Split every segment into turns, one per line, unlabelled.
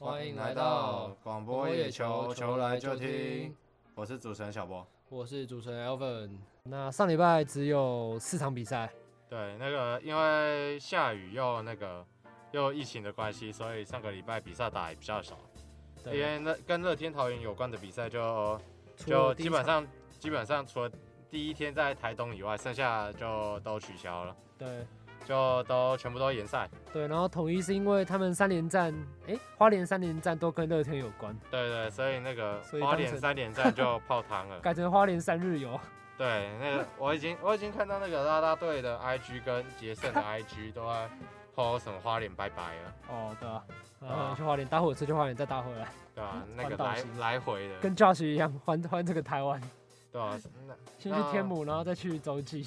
欢迎来到广播野球，球来就听。我是主持人小波，
我是主持人 Alvin。那上礼拜只有四场比赛，
对，那个因为下雨又那个又疫情的关系，所以上个礼拜比赛打也比较少。对，因为那跟乐天桃园有关的比赛就就基本上基本上除了第一天在台东以外，剩下就都取消了。
对。
就都全部都延赛，
对，然后统一是因为他们三连战，哎、欸，花莲三连战都跟乐天有关，
对对，所以那个花莲三连战就泡汤了，
改成花莲三日游。
对，那个我已经我已经看到那个拉拉队的 IG 跟杰胜的 IG 都在 po 什么花莲拜拜了。
哦，对啊，然后去花莲搭火车去花莲再搭回来，
对啊，那个来来回的，
跟 Josh 一样换换这个台湾，
对啊，
先去天母，然后再去洲际。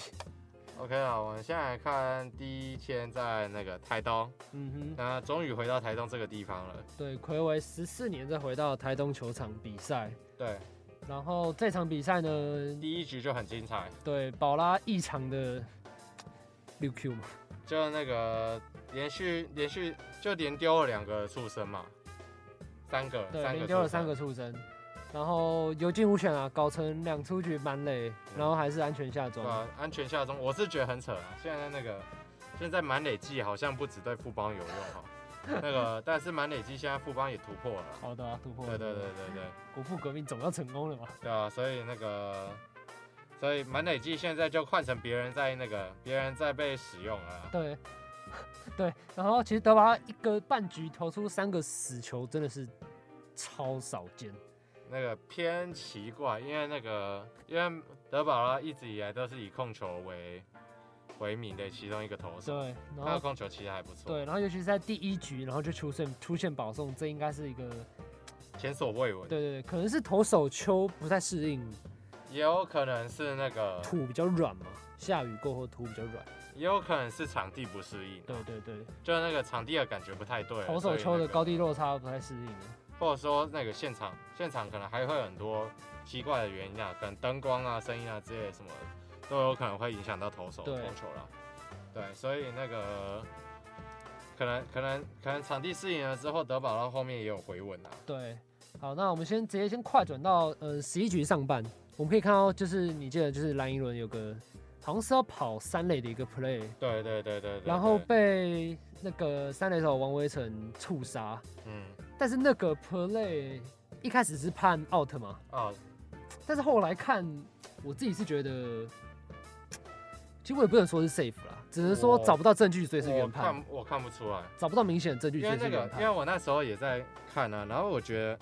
OK 啊，我们现在来看第一天在那个台东，嗯哼，那终于回到台东这个地方了。
对，暌违十四年再回到台东球场比赛。
对，
然后这场比赛呢，
第一局就很精彩。
对，宝拉异常的六 Q 嘛，
就那个连续连续就连丢了两个畜生嘛，三个，
对，
三个
连丢了三个触身。然后有惊无险啊，搞成两出局满垒，然后还是安全下中。
啊，安全下中，我是觉得很扯啊。现在那个现在满垒计好像不只对富邦有用哈，那个但是满垒计现在富邦也突破了。
好的、啊，突破了。
对对对对对，
国富革命总要成功了嘛。
对啊，所以那个所以满垒计现在就换成别人在那个别人在被使用了。
对 对，然后其实德保拉一个半局投出三个死球，真的是超少见。
那个偏奇怪，因为那个因为德保拉一直以来都是以控球为为名的其中一个投手，
对，
他的控球其实还不错，
对，然后尤其是在第一局，然后就出现出现保送，这应该是一个
前所未闻，
对对对，可能是投手丘不太适应，
也有可能是那个
土比较软嘛，下雨过后土比较软，
也有可能是场地不适应，
对对对，
就那个场地的感觉不太对，
投手丘的高低落差不太适应。
或者说那个现场，现场可能还会有很多奇怪的原因啊，可能灯光啊、声音啊之类什么的，都有可能会影响到投手投球了。对，所以那个可能可能可能场地适应了之后，德保拉后面也有回稳啊。
对，好，那我们先直接先快转到呃十一局上半，我们可以看到就是你记得就是蓝一伦有个好像是要跑三垒的一个 play，
对对对对，对，
然后被那个三垒手王威成触杀，嗯。但是那个 play 一开始是判 out 嘛？啊，oh. 但是后来看，我自己是觉得，其实我也不能说是 safe 啦，只能说找不到证据，所以是原判。
我看我看不出来，
找不到明显的证据，所以是原判。
因为我那时候也在看啊，然后我觉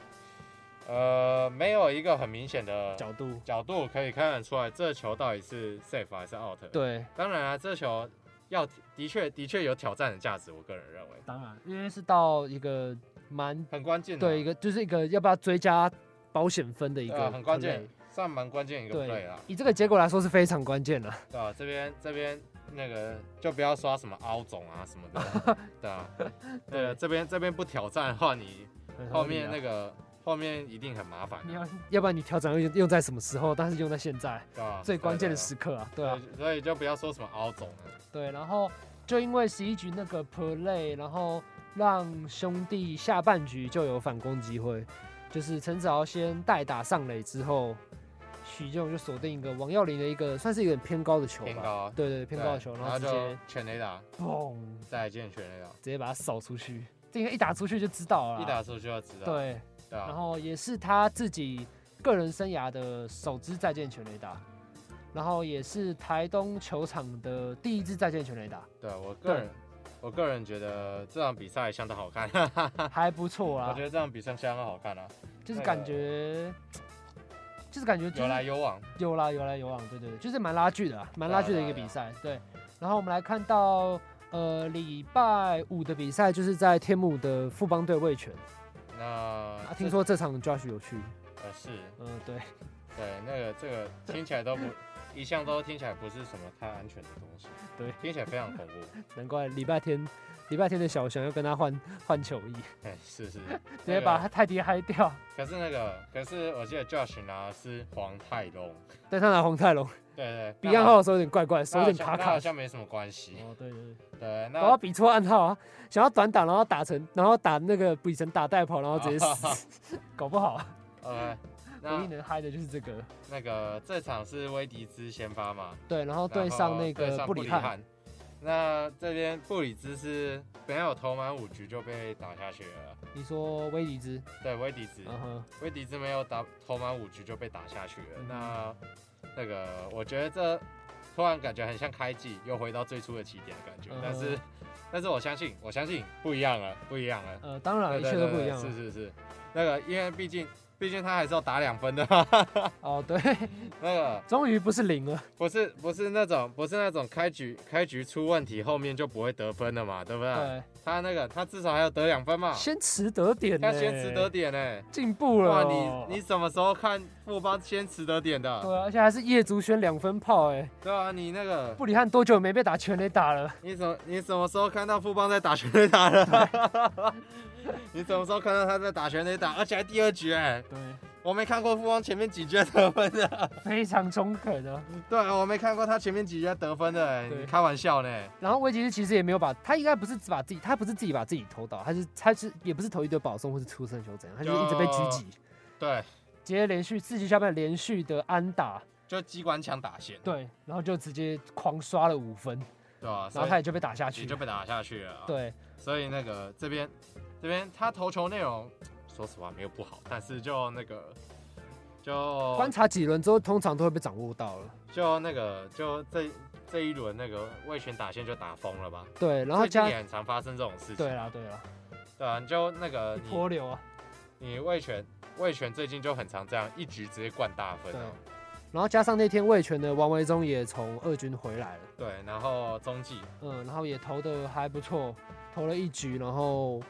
得，呃，没有一个很明显的
角度
角度可以看得出来，这球到底是 safe 还是 out。
对，
当然啊，这球要的确的确有挑战的价值，我个人认为。
当然，因为是到一个。蛮
很关键的，
对一个就是一个要不要追加保险分的一个
很关键，算蛮关键一个 play 啊。
以这个结果来说是非常关键的。
对啊，这边这边那个就不要刷什么凹总啊什么的。对啊，对，这边这边不挑战的话，你后面那个后面一定很麻烦。
你要要不然你调整用用在什么时候？但是用在现在，最关键的时刻啊。对啊，
所以就不要说什么凹总了。
对，然后就因为十一局那个 play，然后。让兄弟下半局就有反攻机会，就是陈子豪先代打上垒之后，许基宏就锁定一个王耀林的一个算是有点偏高的球吧，偏高啊，对对，偏高的球，然后直接
全垒打，
砰，
再见全垒打，
直接把它扫出去，这应该一打出去就知道了，
一打出去就知道，
对，然后也是他自己个人生涯的首支再见全垒打，然后也是台东球场的第一支再见全垒打，
对我个人。我个人觉得这场比赛相当好看，
还不错啊。
我觉得这场比赛相当好看啊，
就是感觉，就是感觉
有来有往，
有啦有来有往，对对对，就是蛮拉锯的，蛮拉锯的一个比赛。对，然后我们来看到，呃，礼拜五的比赛就是在天母的富邦队卫权。
那啊，
听说这场 Josh 有趣？
呃，是，
嗯，对，
对，那个这个听起来都不。一向都听起来不是什么太安全的东西，
对，
听起来非常恐怖。
难怪礼拜天，礼拜天的小翔要跟他换 换球衣，
哎，是是，
直接把他泰迪嗨掉。
可是那个，可是我记得 Josh 拿的是黄泰龙，
对，他拿黄泰龙，
对对，
比暗号的时候有点怪怪，手有点卡卡，
好像没什么关系。
哦，对对
对，
我要比错暗号啊，想要短打，然后打成，然后打那个比成打带跑，然后直接死，搞不好。
OK。
唯一能嗨的就是这个。
那个这场是威迪兹先发嘛？
对，然后对上那个布里汉。
那这边布里兹是没有投满五局就被打下去了。
你说威迪兹？
对，威迪兹。
Uh-huh.
威迪兹没有打投满五局就被打下去了。嗯、那那个我觉得这突然感觉很像开季又回到最初的起点的感觉。Uh-huh. 但是但是我相信我相信不一样了，不一样了。
呃，当然一切都不一样了。
是是是，那个因为毕竟。毕竟他还是要打两分的。
哦，对，
那个
终于不是零了，
不是不是那种不是那种开局开局出问题，后面就不会得分了嘛，对不对？
对。
他那个他至少还要得两分嘛。
先持得点，
他先持得点呢，
进步了。哇，
你你什么时候看富邦先持得点的？
对啊，而且还是叶竹轩两分炮哎。
对啊，你那个
布里汉多久没被打全垒打了？
你什你什么时候看到富邦在打全垒打了？你什么时候看到他在打全垒打，而且还第二局哎？
对。
我没看过富邦前面几局得分的，
非常中肯的。
对，我没看过他前面几局得分的，你开玩笑呢。
然后威吉斯其实也没有把，他应该不是只把自己，他不是自己把自己投倒，他是他是也不是投一堆保送或是出胜球怎样，他就一直被狙击。
对，
直接连续四局下半连续的安打，
就机关枪打线。
对，然后就直接狂刷了五分，
对啊，
然后他也就被打下去，
也就被打下去了。
对，
所以那个这边这边他投球内容，说实话没有不好，但是就那个。就
观察几轮之后，通常都会被掌握到了。
就那个，就这这一轮那个魏权打线就打疯了吧？
对，然
后也很常发生这种事情。
对啦，对啦，
对啊，就那个
泼流啊！
你魏权魏权最近就很常这样，一局直接灌大分。
对。然后加上那天魏权的王维忠也从二军回来了。
对，然后中继，
嗯，然后也投的还不错，投了一局，然后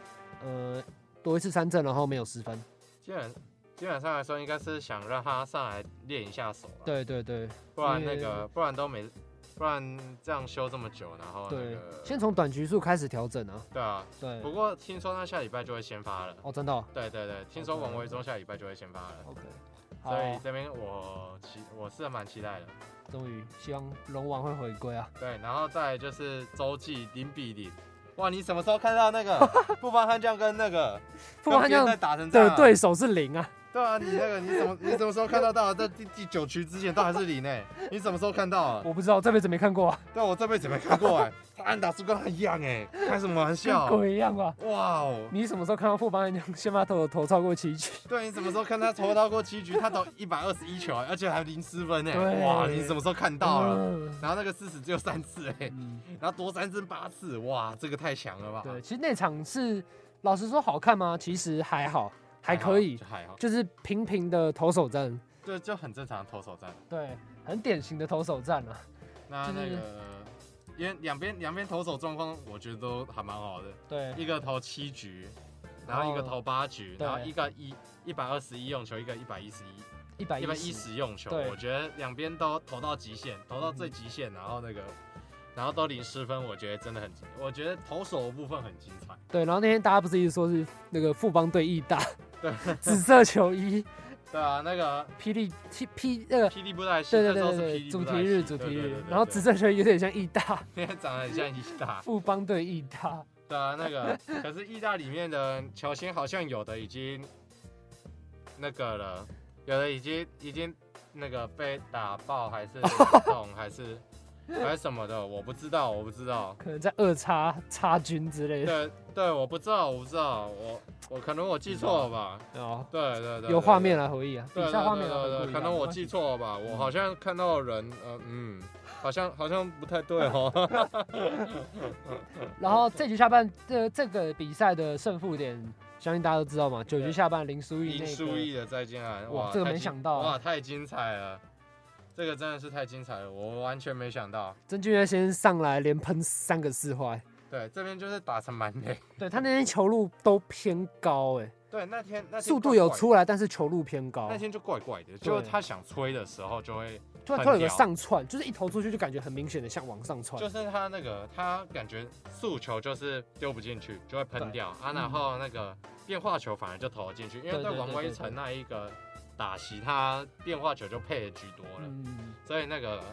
呃多一次三振，然后没有失分。
基本。基本上来说，应该是想让他上来练一下手。
对对对，
不然那个，不然都没，不然这样休这么久，然后那个，
先从短局数开始调整啊。
对啊，
对。
不过听说他下礼拜就会先发了。
哦，真的？
对对对，听说王维中下礼拜就会先发了。
OK。
所以这边我期我是蛮期待的。
终于，希望龙王会回归啊。
对，然后再就是洲际零比零。哇，你什么时候看到那个布邦悍将跟那个
布邦悍将
在打成这样
的对手是零啊？
对啊，你那个你怎么你什么时候看到到在 第第九局之前都还是零呢？你什么时候看到啊？
我不知道，这辈子没看过啊。
对，我这辈子没看过哎，他安打数跟他一样哎，开什么玩笑？
跟鬼一样啊！
哇哦！
你什么时候看到富邦悍将先发投投超过七局？
对，你什么时候看他投超过七局？他投一百二十一球，而且还零失分哎！哇，你什么时候看到了？然后那个四死只有三次哎，然后夺三振八次，哇，这个太强了吧？
对，其实那场是老实说好看吗？其实还好。还可以，
就还好，
就是平平的投手战，
对，就很正常的投手战，
对，很典型的投手战啊。
那那个，因为两边两边投手状况，我觉得都还蛮好的。
对，
一个投七局，然后一个投八局，然后一个一一百二十一用球，一个一百一十一，一百一百一十用球。我觉得两边都投到极限，投到最极限，然后那个。然后都零失分，我觉得真的很精，我觉得投手的部分很精彩。
对，然后那天大家不是一直说是那个富邦队义大，
对，
紫色球衣。
对啊，那个
霹雳 P 那个
霹雳布袋戏，
对对对对，主题日主题日，然后紫色球衣有点像义大，
因 为长得很像义大。
富邦对义大。
对啊，那个 可是义大里面的球星好像有的已经那个了，有的已经已经那个被打爆，还是 痛还是。还是什么的，我不知道，我不知道，
可能在二叉叉军之类的。
对对，我不知道，我不知道，我我可能我记错了吧？
哦，
对对对，
有画面来回忆啊，
对
底下画面来
回忆，可能我记错了吧？我好像看到人，呃嗯，好像好像不太对哦。
然后这局下半这这个比赛的胜负点，相信大家都知道嘛？九局下半林书义
林书义的再见啊！
哇，这个没想到，
哇，太精彩了。这个真的是太精彩了，我完全没想到。
曾俊岳先上来连喷三个四坏，
对，这边就是打成满垒。
对，他那天球路都偏高，哎，
对，那天那天
速度有出来，但是球路偏高。
那天就怪怪的，就是他想吹的时候就会
突然突然有个上窜，就是一投出去就感觉很明显的像往上窜。
就是他那个他感觉速球就是丢不进去，就会喷掉啊，然后那个变化球反而就投了进去，因为对王威成那一个打席，他变化球就配的居多了，所以那个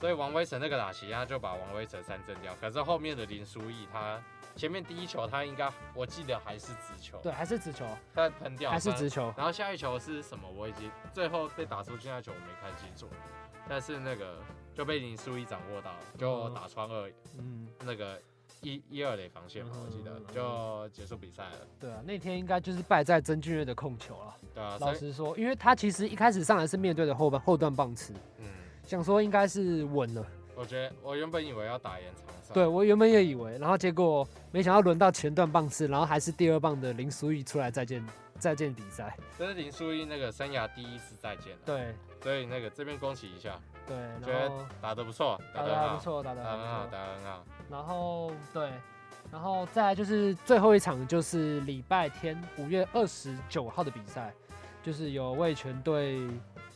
所以王威成那个打席，他就把王威成三振掉。可是后面的林书义他。前面第一球他应该，我记得还是直球，
对，还是直球，
他喷掉，
还是直球。
然后下一球是什么？我已经最后被打出去那球我没看清楚，但是那个就被林书义掌握到了，就打穿二，嗯，那个一一二垒防线嘛，我记得就结束比赛了。
对啊，那天应该就是败在曾俊岳的控球了。
对啊，
老实说，因为他其实一开始上来是面对的后半后段棒次，嗯，想说应该是稳了。
我觉得我原本以为要打延长赛，
对，我原本也以为，然后结果没想到轮到前段棒次，然后还是第二棒的林书义出来再见再见比赛。
这是林书义那个生涯第一次再见
了。
对，所以那个这边恭喜一下。
对，
觉得打得不错，
打得还不错，打得很好，
打得很好。
然后对，然后再来就是最后一场就是礼拜天五月二十九号的比赛，就是有味全对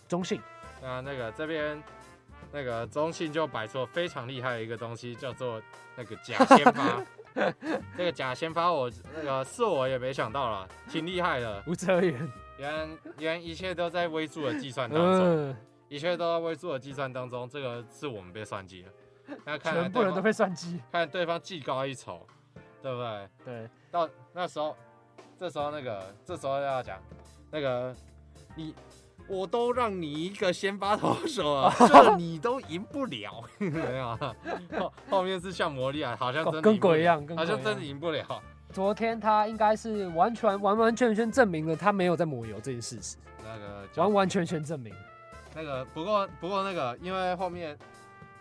中信。
那那个这边。那个中信就摆出了非常厉害的一个东西，叫做那个假先发。这个假先发，我那个是我也没想到了，挺厉害的。
吴哲源，
原原一切都在微助的计算当中，一切都在微数的计算当中，这个是我们被算计了。那看
全部人都被算计，
看对方技高一筹，对不对？
对。
到那时候，这时候那个，这时候要讲那个你。我都让你一个先发投手了，这你都赢不了，没有？后后面是像魔力啊，好像真的
跟鬼一样，
好像真的赢不了。
昨天他应该是完全完完全全证明了他没有在抹油这件事实，
那个
完完全全证明。
那个不过不过那个因为后面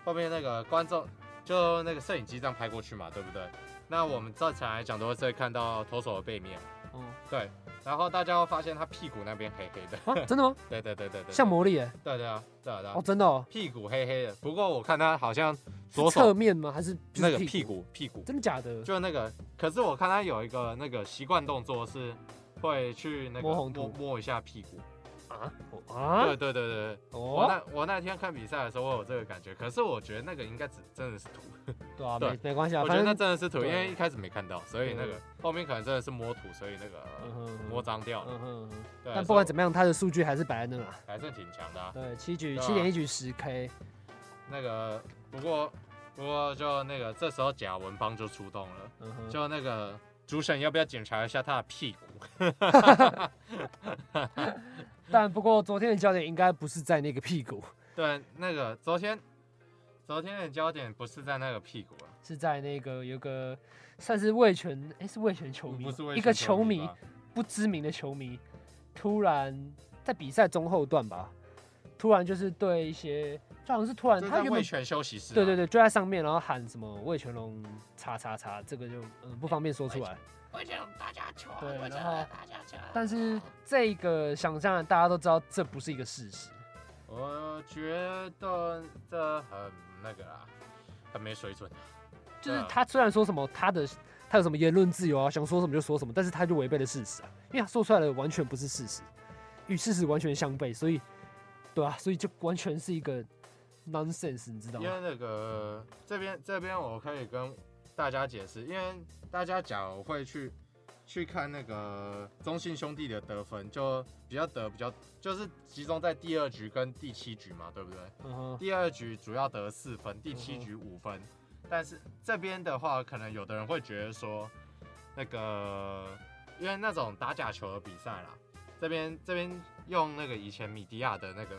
后面那个观众就那个摄影机这样拍过去嘛，对不对？那我们正常来讲都会再看到投手的背面，嗯，对。然后大家会发现他屁股那边黑黑的
啊，真的吗？
对对对对对，
像魔力耶。
对对啊，对啊，
哦，真的哦，
屁股黑黑的。不过我看他好像左
手侧面吗？还是
那个屁股屁股？
真的假的？
就那个，可是我看他有一个那个习惯动作是会去那个摸摸摸一下屁股。啊啊！对对对对，我那我那天看比赛的时候，我有这个感觉。可是我觉得那个应该只真的是土。
对啊，没没关系啊。
我觉得那真的是土，因为一开始没看到，所以那个后面可能真的是摸土，所以那个摸脏掉了。嗯哼。
但不管怎么样，他的数据还是摆在那啊，
还是挺强的。
对，七局七点一局十 K。
那个不过不过就那个这时候贾文邦就出动了，就那个主审要不要检查一下他的屁股？
但不过昨天的焦点应该不是在那个屁股。
对，那个昨天，昨天的焦点不是在那个屁股啊，
是在那个有个算是魏全，哎、欸，是魏全球迷，
不是魏全球迷，
一个球迷，不知名的球迷，突然在比赛中后段吧，突然就是对一些，就好像是突然他原本
味全休息室，
对对对，就在上面，然后喊什么魏全龙叉叉叉，这个就嗯不方便说出来。
味全龙大家球，
对，然后但是这个想象大家都知道这不是一个事实。
我觉得这很那个啊，很没水准。
就是他虽然说什么他的他有什么言论自由啊，想说什么就说什么，但是他就违背了事实啊，因为他说出来的完全不是事实，与事实完全相悖，所以对啊，所以就完全是一个 nonsense，你知道吗？
因为那个这边这边我可以跟大家解释，因为。大家假如会去去看那个中信兄弟的得分，就比较得比较，就是集中在第二局跟第七局嘛，对不对？Uh. 第二局主要得四分，第七局五分。Uh. 但是这边的话，可能有的人会觉得说，那个因为那种打假球的比赛啦，这边这边用那个以前米迪亚的那个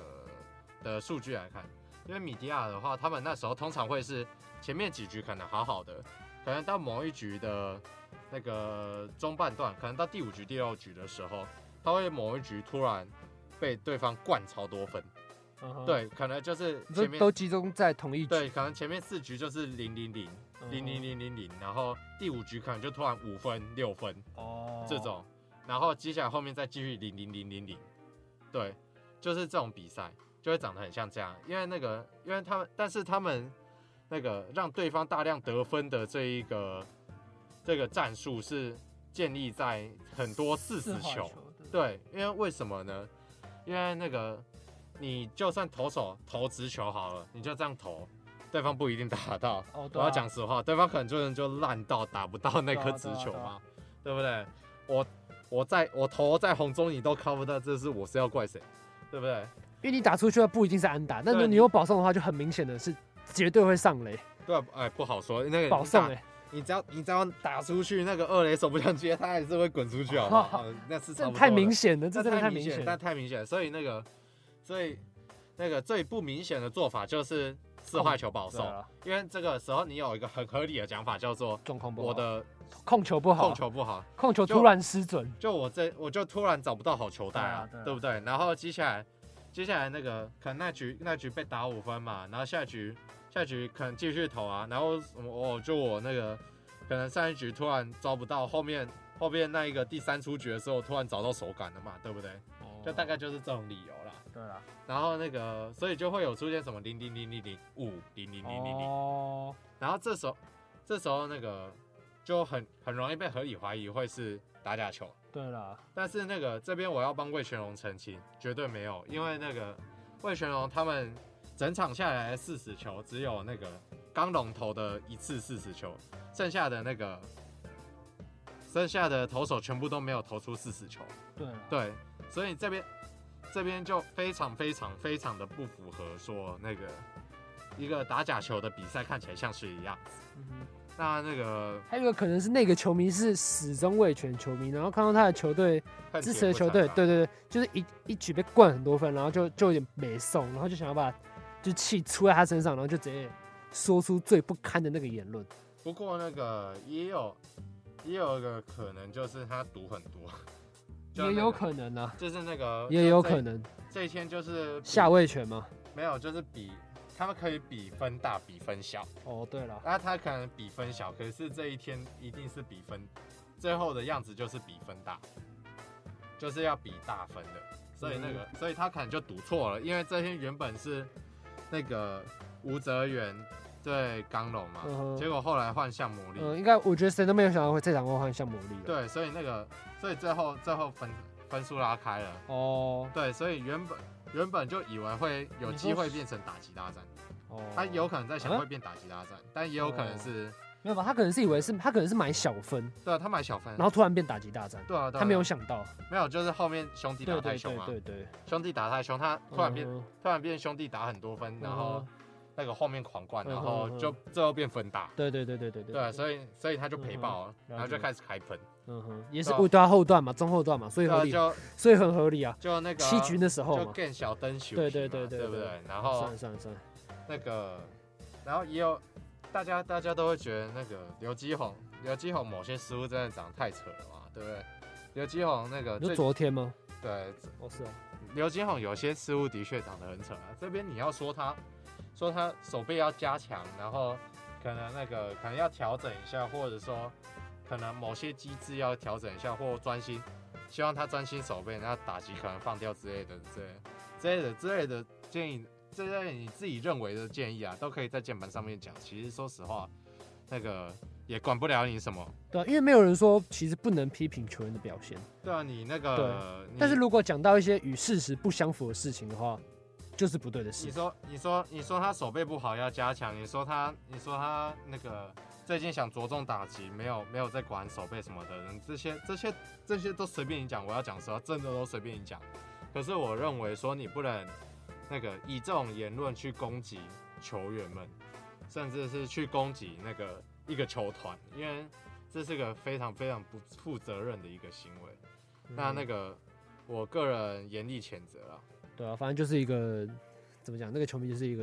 的数据来看，因为米迪亚的话，他们那时候通常会是前面几局可能好好的。可能到某一局的那个中半段，可能到第五局、第六局的时候，他会某一局突然被对方灌超多分。Uh. 对，可能就是前面
都集中在同一局。
对，可能前面四局就是零零零零零零零零，然后第五局可能就突然五分、六分哦、uh. 这种，然后接下来后面再继续零零零零零。对，就是这种比赛就会长得很像这样，因为那个，因为他们，但是他们。那个让对方大量得分的这一个这个战术是建立在很多四死球，对，因为为什么呢？因为那个你就算投手投直球好了，你就这样投，对方不一定打得到。
哦，
我要讲实话，对方可能就就烂到打不到那颗直球嘛，对不对？我我在我投在红中，你都看不到，这是我是要怪谁？对不对？
因为你打出去的不一定是安打，但是你有保送的话，就很明显的是绝对会上垒。
对，哎，不好说。那个
保送哎，
你只要你只要打出去，那个二雷手不想接，他还是会滚出去好不好。那是
太明显了，这真的太明显，
那太明显，所以那个，所以那个最不明显的做法就是四坏球保送，因为这个时候你有一个很合理的讲法，叫做我的
控球不好，
控球不好，
控球突然失准，
就我这我就突然找不到好球带啊，对不对？然后接下来。接下来那个可能那局那局被打五分嘛，然后下局下局可能继续投啊，然后我就我那个可能上一局突然抓不到，后面 后面那一个第三出局的时候突然找到手感了嘛，对不对？哦就大概就是这种理由啦。
对啦。
然后那个所以就会有出现什么零零零零零五零零零零零。哦。然后这时候这时候那个就很很容易被合理怀疑会是打假球。
对了，
但是那个这边我要帮魏全龙澄清，绝对没有，因为那个魏全龙他们整场下来的四十球，只有那个刚龙投的一次四十球，剩下的那个剩下的投手全部都没有投出四十球。
对
对，所以这边这边就非常非常非常的不符合说那个一个打假球的比赛看起来像是一样子。嗯那那个
还有一个可能是那个球迷是死忠味全球迷，然后看到他的球队支持的球队，对对对，就是一一举被灌很多分，然后就就有点没送，然后就想要把就气出在他身上，然后就直接说出最不堪的那个言论。
不过那个也有也有一个可能，就是他赌很多，
也有可能啊，
就是那个
也有可能
这一天就是
下位权吗？
没有，就是比。他们可以比分大，比分小。
哦，对了，
那他可能比分小，可是这一天一定是比分，最后的样子就是比分大，就是要比大分的。所以那个，嗯、所以他可能就赌错了，因为这天原本是那个吴泽源对刚龙嘛，嗯、结果后来换向魔力。
嗯，应该我觉得谁都没有想到会这场会换向魔力。
对，所以那个，所以最后最后分分数拉开了。哦，对，所以原本。原本就以为会有机会变成打击大战，哦，他有可能在想会变打击大战，但也有可能是
没有吧？他可能是以为是，他可能是买小分，
对啊，他买小分，
然后突然变打击大战，对啊，他没有想到，
没有，就是后面兄弟打太凶啊，
对对，
兄弟打太凶，他突然变突然变兄弟打很多分，然后那个后面狂灌，然后就最后变分大，
对对对对对对，
对，所以所以他就赔爆了，然后就开始开喷。
嗯哼，也是不对啊，后段嘛，中后段嘛，所以合理，就所以很合理啊。
就那个
七局的时候
就更小灯球，
对对对对，
对不对？然后
算算算，
那个，然后也有大家大家都会觉得那个刘基宏，刘基宏某些失误真的长得太扯了嘛，对不对？刘基宏那个
就昨天吗？
对，
哦是啊，
刘基宏有些失误的确长得很扯啊。这边你要说他，说他手背要加强，然后可能那个可能要调整一下，或者说。可能某些机制要调整一下，或专心，希望他专心守备，然后打击可能放掉之类的，之类的之类的建议，这些你自己认为的建议啊，都可以在键盘上面讲。其实说实话，那个也管不了你什么。
对啊，因为没有人说其实不能批评球员的表现。
对啊，你那
个，对但是如果讲到一些与事实不相符的事情的话，就是不对的事。
你说，你说，你说他手背不好要加强，你说他，你说他那个。最近想着重打击，没有没有在管手背什么的，这些这些这些都随便你讲。我要讲什么，真的都随便你讲。可是我认为说你不能那个以这种言论去攻击球员们，甚至是去攻击那个一个球团，因为这是个非常非常不负责任的一个行为。那那个我个人严厉谴责了。
对啊，反正就是一个怎么讲，那个球迷就是一个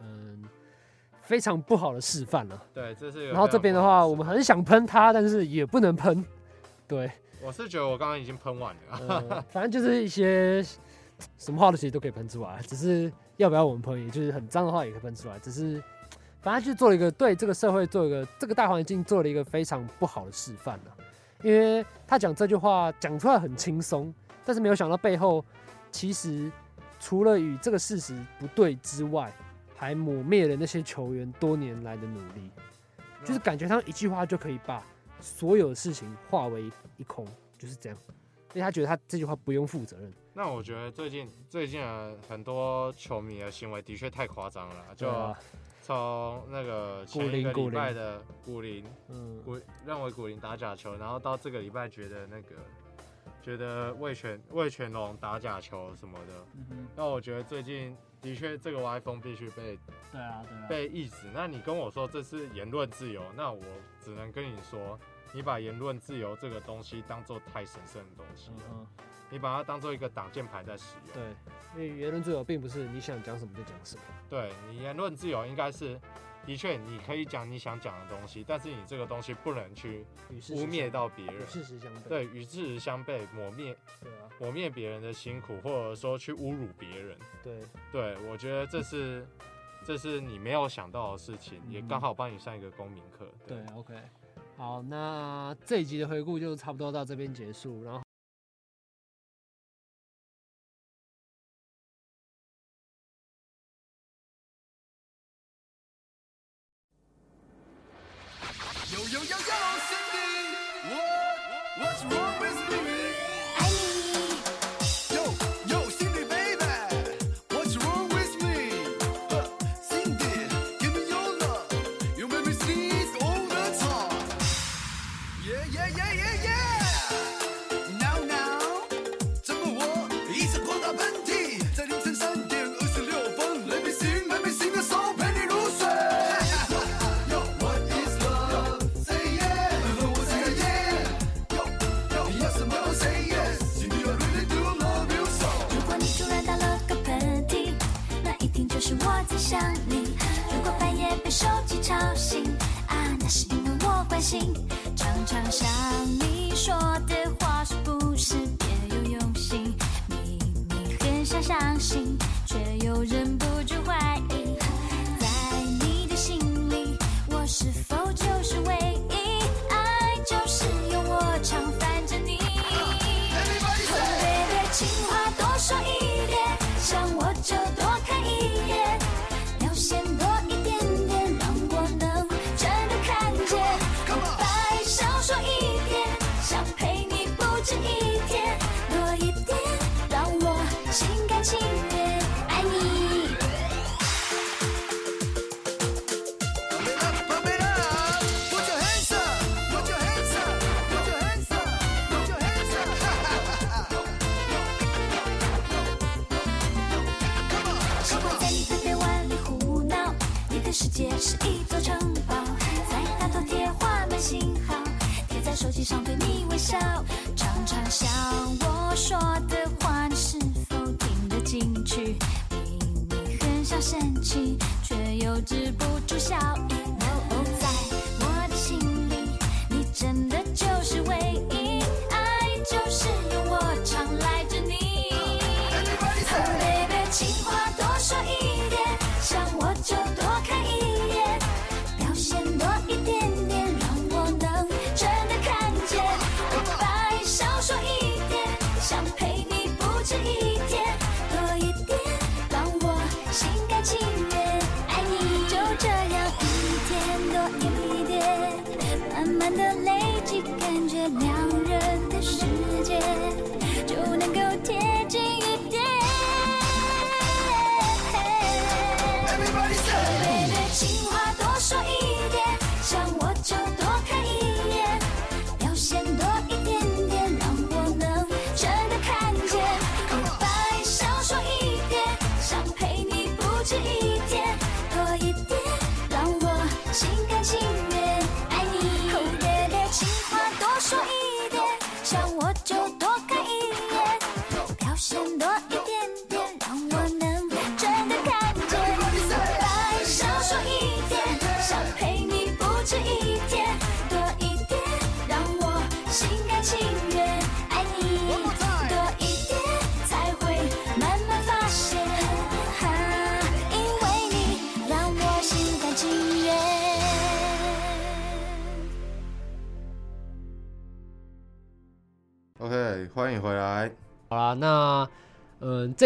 嗯。非常不好的示范了。
对，这是。
然后这边的话，我们很想喷他，但是也不能喷。对，
我是觉得我刚刚已经喷完了。
呃、反正就是一些什么话的其实都可以喷出来，只是要不要我们喷，也就是很脏的话也可以喷出来。只是反正就做了一个对这个社会做一个这个大环境做了一个非常不好的示范了。因为他讲这句话讲出来很轻松，但是没有想到背后其实除了与这个事实不对之外。还抹灭了那些球员多年来的努力，就是感觉他一句话就可以把所有的事情化为一空，就是这样。
因为他觉得他这句话不用负责任。
那我觉得最近最近很多球迷的行为的确太夸张了，就从那个前一个礼拜的古林，嗯，古认为古林打假球，然后到这个礼拜觉得那个觉得魏全魏全龙打假球什么的，那我觉得最近的确这个歪风必须被
对啊对啊
被抑制。那你跟我说这是言论自由，那我只能跟你说。你把言论自由这个东西当做太神圣的东西了，嗯、你把它当做一个挡箭牌在使用。
对，因为言论自由并不是你想讲什么就讲什么。
对，你言论自由应该是，的确你可以讲你想讲的东西，但是你这个东西不能去污蔑到别人。与
事实相悖。
对，与事实相悖，抹灭。对啊。抹灭别人的辛苦，或者说去侮辱别人。
对。
对，我觉得这是，这是你没有想到的事情，嗯、也刚好帮你上一个公民课。
对，对，OK。好，那这一集的回顾就差不多到这边结束，然后。
是我在想
你。如果半夜被手机吵醒啊那是因为我关心。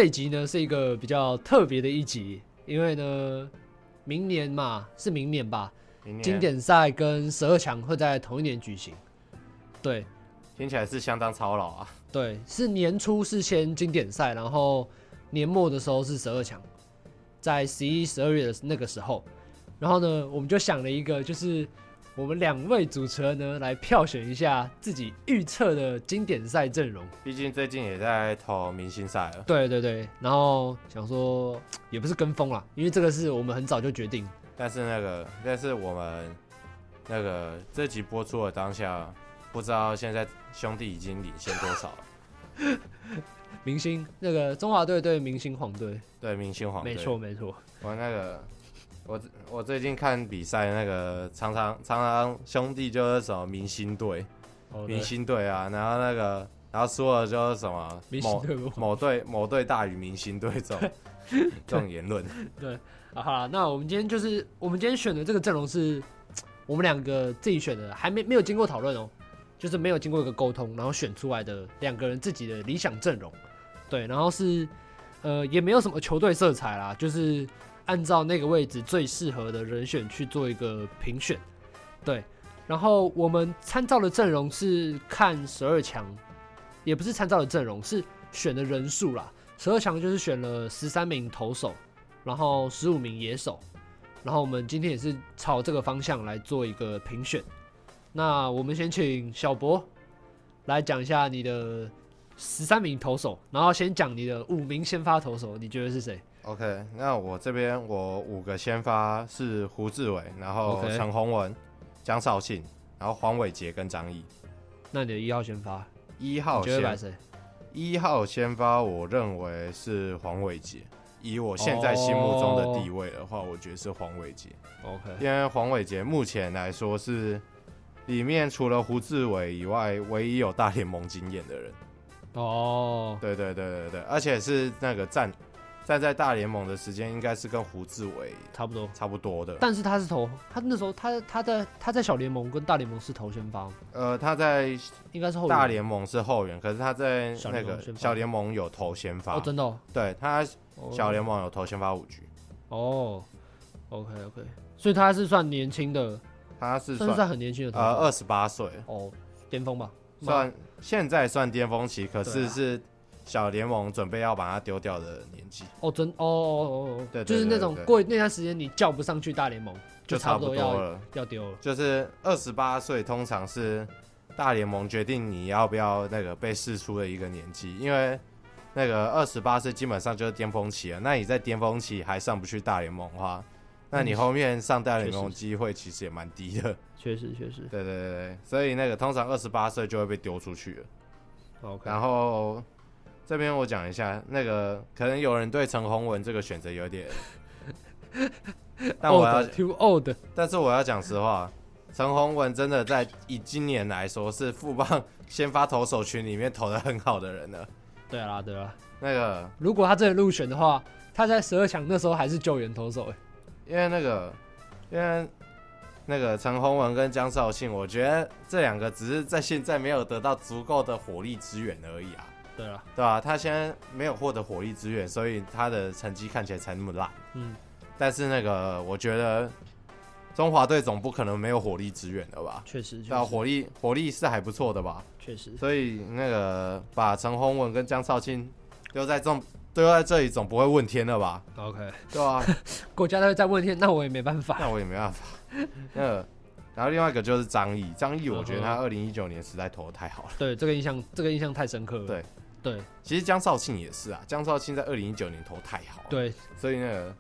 这一集呢是一个比较特别的一集，因为呢，明年嘛是明年吧，明年经典赛跟十二强会在同一年举行。对，
听起来是相当操劳啊。
对，是年初是先经典赛，然后年末的时候是十二强，在十一、十二月的那个时候，然后呢，我们就想了一个，就是我们两位主持人呢来票选一下自己预测的经典赛阵容。
毕竟最近也在投明星赛了。
对对对，然后想说也不是跟风啦，因为这个是我们很早就决定。
但是那个，但是我们那个这集播出的当下。不知道现在兄弟已经领先多少了？
明星那个中华队对明星黄队，
对明星黄队，
没错没错。
我那个我我最近看比赛，那个常常常常兄弟就是什么明星队，哦、明星队啊，然后那个然后输了就是什么明星某某队某队大于明星队这种 这种言论。
对，啊好，那我们今天就是我们今天选的这个阵容是我们两个自己选的，还没没有经过讨论哦。就是没有经过一个沟通，然后选出来的两个人自己的理想阵容，对，然后是，呃，也没有什么球队色彩啦，就是按照那个位置最适合的人选去做一个评选，对，然后我们参照的阵容是看十二强，也不是参照的阵容，是选的人数啦，十二强就是选了十三名投手，然后十五名野手，然后我们今天也是朝这个方向来做一个评选。那我们先请小博来讲一下你的十三名投手，然后先讲你的五名先发投手，你觉得是谁？
？OK，那我这边我五个先发是胡志伟，然后陈宏文、江少庆，然后黄伟杰跟张毅。
那你的一号先发？
一号先发谁？一号先发我认为是黄伟杰。以我现在心目中的地位的话，我觉得是黄伟杰。
OK，
因为黄伟杰目前来说是。里面除了胡志伟以外，唯一有大联盟经验的人。
哦、oh.，
对对对对对，而且是那个站站在大联盟的时间，应该是跟胡志伟
差不多
差不多的。
但是他是投，他那时候他他在他在小联盟跟大联盟是投先发。
呃，他在
应该是后
大联盟是后援，可是他在那个小联盟有投先发。
哦，真的、哦？
对，他小联盟有投先发五局。
哦、oh.，OK OK，所以他是算年轻的。
他是算，
算很年轻的，
呃，二十八岁
哦，巅峰吧，
算现在算巅峰期，可是是小联盟准备要把他丢掉的年纪
哦，真哦哦哦，对，就是那种过那段时间你叫不上去大联盟，就差不多了，要丢了，
就是二十八岁，通常是大联盟决定你要不要那个被释出的一个年纪，因为那个二十八岁基本上就是巅峰期了，那你在巅峰期还上不去大联盟的话。那你后面上大联盟机会其实也蛮低的，
确实确实。
对对对对，所以那个通常二十八岁就会被丢出去了。
OK。
然后这边我讲一下，那个可能有人对陈宏文这个选择有点，但我要
too old。
但是我要讲实话，陈宏文真的在以今年来说是富邦先发投手群里面投的很好的人了。
对啊对啊。
那个
如果他真的入选的话，他在十二强那时候还是救援投手哎。
因为那个，因为那个陈宏文跟江少庆，我觉得这两个只是在现在没有得到足够的火力支援而已啊。
对啊，
对吧？他现在没有获得火力支援，所以他的成绩看起来才那么烂。
嗯。
但是那个，我觉得中华队总不可能没有火力支援的吧？
确实，
那啊，火力火力是还不错的吧？
确实。
所以那个把陈宏文跟江少庆丢在这。都在这里，总不会问天了吧
？OK，
对啊，
国家队在问天，那我也没办法。
那我也没办法。那个，然后另外一个就是张毅，张毅，我觉得他二零一九年实在投的太好了。
对，这个印象，这个印象太深刻了。
对，
对。
其实江少庆也是啊，江少庆在二零一九年投太好了。
对，
所以那个，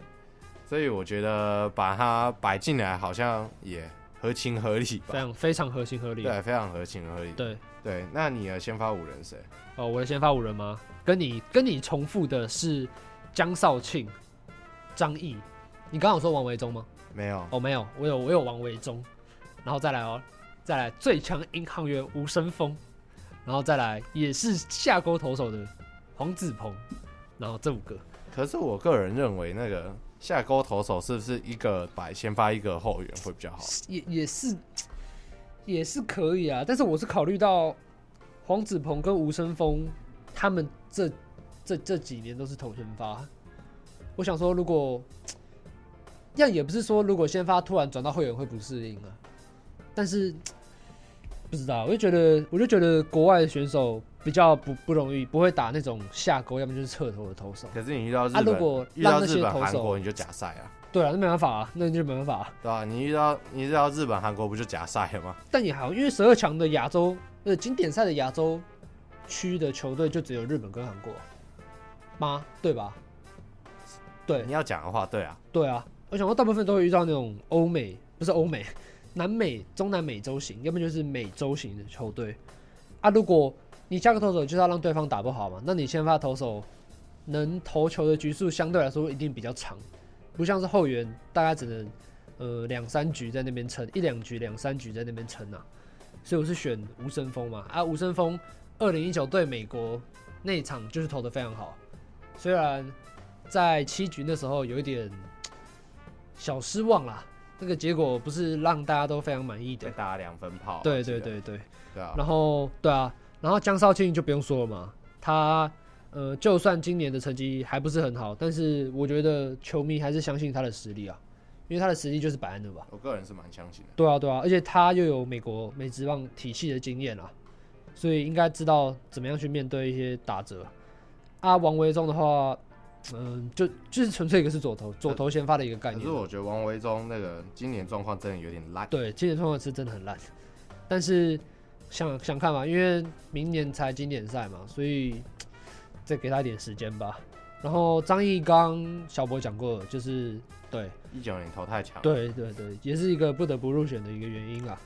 所以我觉得把他摆进来好像也合情合理吧。
非常非常合情合理。
对，非常合情合理。
对
对，那你的先发五人谁？
哦，我的先发五人吗？跟你跟你重复的是江少庆、张毅，你刚刚有说王维忠吗？
没有，
哦，没有，我有我有王维忠，然后再来哦，再来最强银行员吴声峰，然后再来也是下钩投手的黄子鹏，然后这五个。
可是我个人认为，那个下钩投手是不是一个摆先发一个后援会比较好？
也也是也是可以啊，但是我是考虑到黄子鹏跟吴森峰。他们这这这几年都是投先发，我想说，如果这样也不是说，如果先发突然转到后援会不适应啊，但是不知道，我就觉得，我就觉得国外的选手比较不不容易，不会打那种下勾，要么就是侧投的投手。
可是你遇到日本，啊、如果遇到日本、韩国，你就假赛啊。
对啊，那没办法啊，那就没办法啊。
对啊，你遇到你遇到日本、韩国，不就假赛了吗？
但也好，因为十二强的亚洲呃经典赛的亚洲区的球队就只有日本跟韩国吗？对吧？对，
你要讲的话，对啊，
对啊。我想说，大部分都会遇到那种欧美，不是欧美，南美、中南美洲型，要不就是美洲型的球队啊。如果你下个投手就是要让对方打不好嘛，那你先发投手能投球的局数相对来说一定比较长。不像是后援，大概只能呃两三局在那边撑，一两局两三局在那边撑啊，所以我是选吴升峰嘛啊，吴升峰二零一九对美国那一场就是投的非常好，虽然在七局那时候有一点小失望啦，那个结果不是让大家都非常满意的，
打两分炮，
对对对对，
对啊，
然后对啊，然后江少庆就不用说了嘛，他。呃，就算今年的成绩还不是很好，但是我觉得球迷还是相信他的实力啊，因为他的实力就是摆在那吧。
我个人是蛮相信的。
对啊，对啊，而且他又有美国美职棒体系的经验啊，所以应该知道怎么样去面对一些打折。啊，王维中的话，嗯、呃，就就是纯粹一个是左投，左投先发的一个概念。
可是我觉得王维忠那个今年状况真的有点烂。
对，今年状况是真的很烂，但是想想看嘛，因为明年才经典赛嘛，所以。再给他一点时间吧。然后张毅刚，小博讲过了，就是对
一九年投太强，
对对对，也是一个不得不入选的一个原因啊。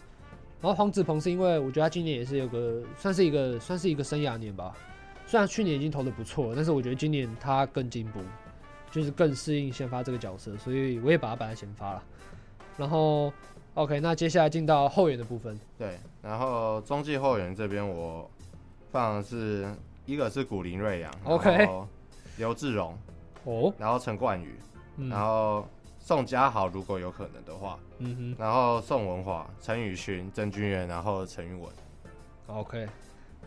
然后黄子鹏是因为我觉得他今年也是有个算是一个算是一个生涯年吧。虽然去年已经投的不错，但是我觉得今年他更进步，就是更适应先发这个角色，所以我也把他摆在先发了。然后 OK，那接下来进到后援的部分。
对，然后中继后援这边我放的是。一个是古林瑞阳，OK，刘志荣，哦，然后陈冠宇，嗯、然后宋佳豪，如果有可能的话，嗯哼，然后宋文华、陈宇勋、曾君元，然后陈玉文
，OK，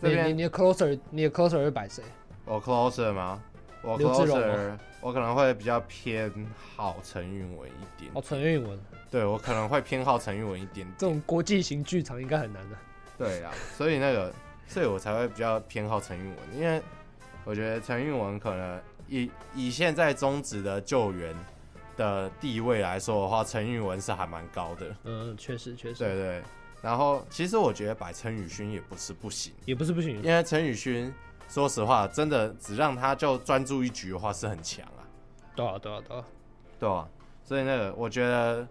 这边你你的 closer，你的 closer 会摆谁？
我 closer 吗？我 closer，我可能会比较偏好陈韵文一点。
哦，陈韵文，
对我可能会偏好陈韵文一点，点。
这种国际型剧场应该很难的。
对啊，所以那个。所以我才会比较偏好陈韵文，因为我觉得陈韵文可能以以现在中职的救援的地位来说的话，陈韵文是还蛮高的。
嗯，确实确实。
对对。然后其实我觉得摆陈宇勋也不是不行，
也不是不行，
因为陈宇勋说实话，真的只让他就专注一局的话是很强啊。
对啊对啊对啊。
对啊。所以那个我觉得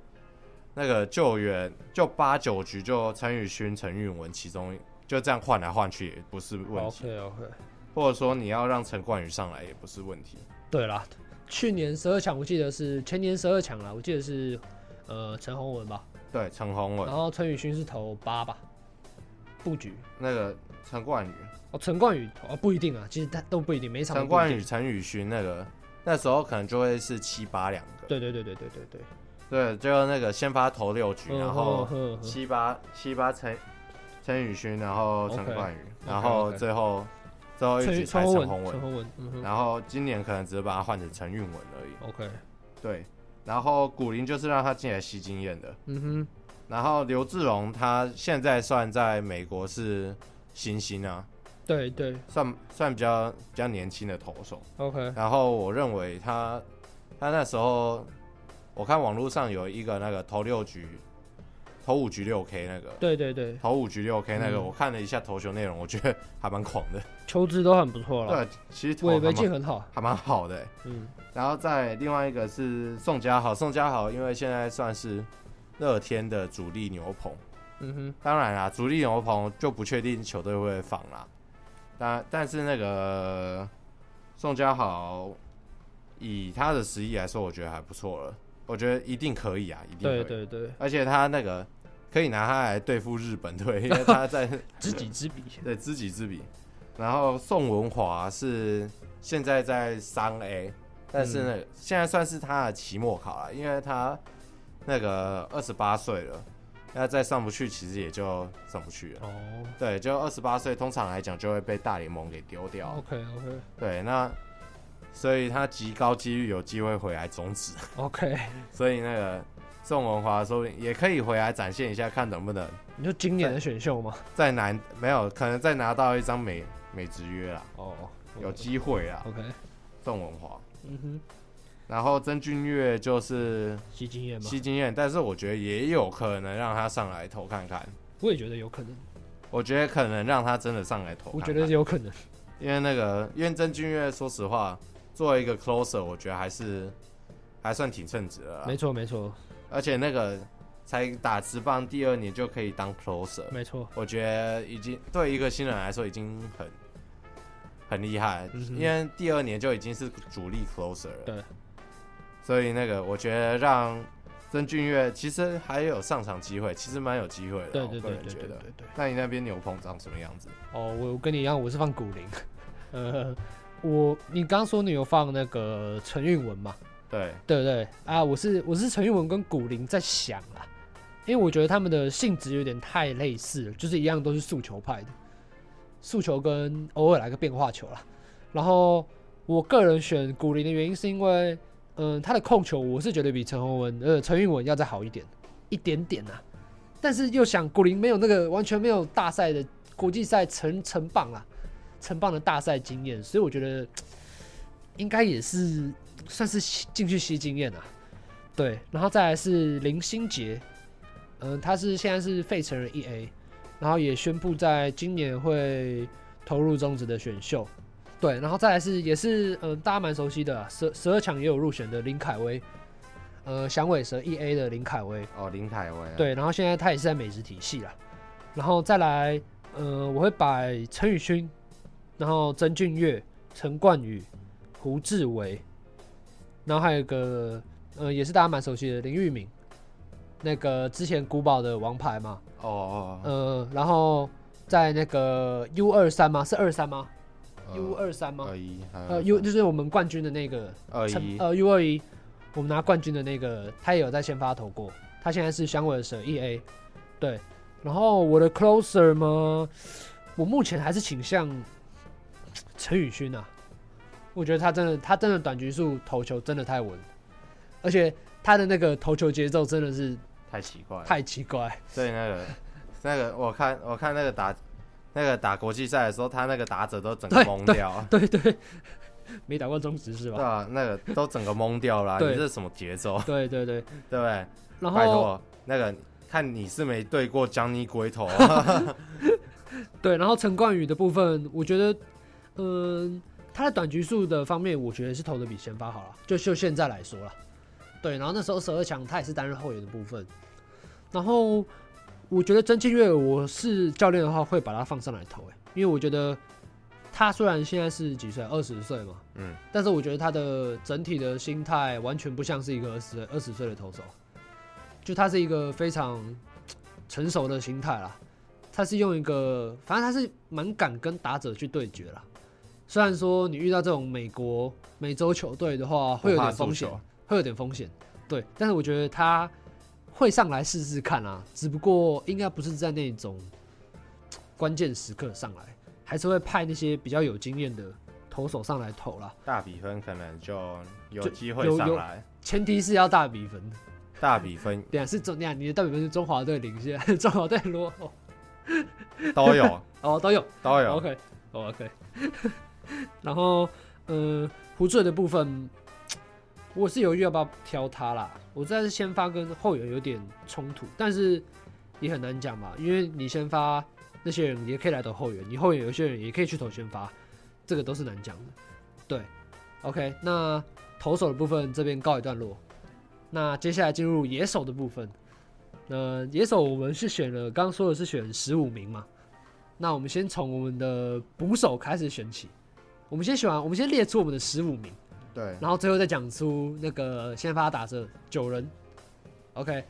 那个救援就八九局就陈宇勋、陈韵文其中。就这样换来换去也不是问题。
OK OK，
或者说你要让陈冠宇上来也不是问题。
对啦，去年十二强我记得是前年十二强啦，我记得是呃陈宏文吧。
对，陈宏文。
然后陈宇勋是投八吧，布局。
那个陈冠宇
哦，陈冠宇哦不一定啊，其实他都不一定，每场。
陈冠宇、陈宇勋那个那时候可能就会是七八两个。
对对对对对对对。
对，就那个先发投六局，然后七八七八陈。陈宇勋，然后陈冠宇然后最后.最后一局才陈宏文，文嗯、然后今年可能只是把他换成陈韵文而已。
OK，
对，然后古林就是让他进来吸经验的。
嗯哼，
然后刘志荣他现在算在美国是新星啊，
对对，
算算比较比较年轻的投手。
OK，
然后我认为他他那时候我看网络上有一个那个投六局。投五局六 K 那个，
对对对，
投五局六 K 那个，嗯、我看了一下投球内容，我觉得还蛮狂的，
球质都很不错了。
对，其实
尾尾很好，
还蛮好的。嗯，然后再另外一个是宋家豪，宋家豪因为现在算是乐天的主力牛棚，
嗯哼，
当然啦，主力牛棚就不确定球队会放啦。但但是那个宋家豪以他的实力来说，我觉得还不错了，我觉得一定可以啊，一定可以。
对对对，
而且他那个。可以拿他来对付日本队，因为他在
知己知彼。
对，知己知彼。然后宋文华是现在在三 A，但是呢，嗯、现在算是他的期末考了，因为他那个二十八岁了，那再上不去，其实也就上不去了。哦。对，就二十八岁，通常来讲就会被大联盟给丢掉。
OK OK。
对，那所以他极高几率有机会回来终止。
OK。
所以那个。宋文华说也可以回来展现一下，看能不能。
你说今年的选秀吗？
再难没有，可能再拿到一张美美职约啦。哦有机会啊。
OK，
宋文华。嗯哼。然后曾俊岳就是
吸经验嘛，
吸经验，但是我觉得也有可能让他上来投看看。
我也觉得有可能。
我觉得可能让他真的上来投看看。
我觉得有可能，
因为那个，因为曾俊岳，说实话，作为一个 closer，我觉得还是还算挺称职的。
没错，没错。而
且那个才打直棒第二年就可以当 closer，
没错。
我觉得已经对一个新人来说已经很很厉害，嗯，因为第二年就已经是主力 closer 了。
对。
所以那个，我觉得让。曾俊岳其实还有上场机会，其实蛮有机会的。
对对对对对对。
那你那边牛棚长什么样子？
哦，我跟你一样，我是放古林。呃，我你刚说你有放那个陈韵文嘛？
对
对对啊，我是我是陈韵文跟古林在想啊，因为我觉得他们的性质有点太类似了，就是一样都是速球派的，速球跟偶尔来个变化球啦。然后我个人选古林的原因是因为。嗯，他的控球我是觉得比陈宏文呃陈韵文要再好一点，一点点呐、但是又想古林没有那个完全没有大赛的国际赛成成棒啊，成棒的大赛经验，所以我觉得应该也是算是进去吸经验啊。对，然后再来是林心杰，嗯，他是现在是费城人一 A，然后也宣布在今年会投入中职的选秀。对，然后再来是也是嗯、呃，大家蛮熟悉的十十二强也有入选的林凯威，呃，响尾蛇一 A 的林凯威。
哦，林凯威、啊、
对，然后现在他也是在美职体系啦，然后再来呃，我会摆陈宇勋，然后曾俊岳、陈冠宇、胡志伟，然后还有一个呃，也是大家蛮熟悉的林玉敏，那个之前古堡的王牌嘛，
哦哦，
呃，然后在那个 U 二三吗？是二三吗？U 二三吗？
二一，
呃，U 就是我们冠军的那个
二一，
呃，U 二一，我们拿冠军的那个，他也有在先发投过，他现在是响尾蛇 E A，对，然后我的 closer 吗？我目前还是倾向陈宇勋啊，我觉得他真的，他真的短局数投球真的太稳，而且他的那个投球节奏真的是
太奇怪，
太奇怪，
对那个 那个我看我看那个打。那个打国际赛的时候，他那个打者都整个懵掉。
对 对，对，没打过中职是吧？
对啊，那个都整个懵掉了。你这是什么节奏？
对对对，
对不对？然后拜托，那个看你是没对过 Johnny 龟头。
对，然后陈冠宇的部分，我觉得，嗯、呃，他的短局数的方面，我觉得是投的比先发好了。就就现在来说了，对。然后那时候十二强，他也是担任后援的部分，然后。我觉得曾庆月，我是教练的话会把他放上来投，哎，因为我觉得他虽然现在是几岁，二十岁嘛，嗯，但是我觉得他的整体的心态完全不像是一个二十岁二十岁的投手，就他是一个非常成熟的心态啦，他是用一个，反正他是蛮敢跟打者去对决啦。虽然说你遇到这种美国美洲球队的话会有点风险，会有点风险，对，但是我觉得他。会上来试试看啊，只不过应该不是在那种关键时刻上来，还是会派那些比较有经验的投手上来投啦。
大比分可能就有机会上来，
前提是要大比分。
大比分，
对啊，是中，你的大比分是中华队领先，中华队落后，
都有
哦，都有
都有。
OK OK，然后呃，胡醉的部分。我是犹豫要不要挑他啦，我知道是先发跟后援有点冲突，但是也很难讲嘛，因为你先发那些人也可以来投后援，你后援有些人也可以去投先发，这个都是难讲的。对，OK，那投手的部分这边告一段落，那接下来进入野手的部分。那野手我们是选了，刚刚说的是选十五名嘛，那我们先从我们的捕手开始选起，我们先选完，我们先列出我们的十五名。
对，
然后最后再讲出那个先发打者九人，OK。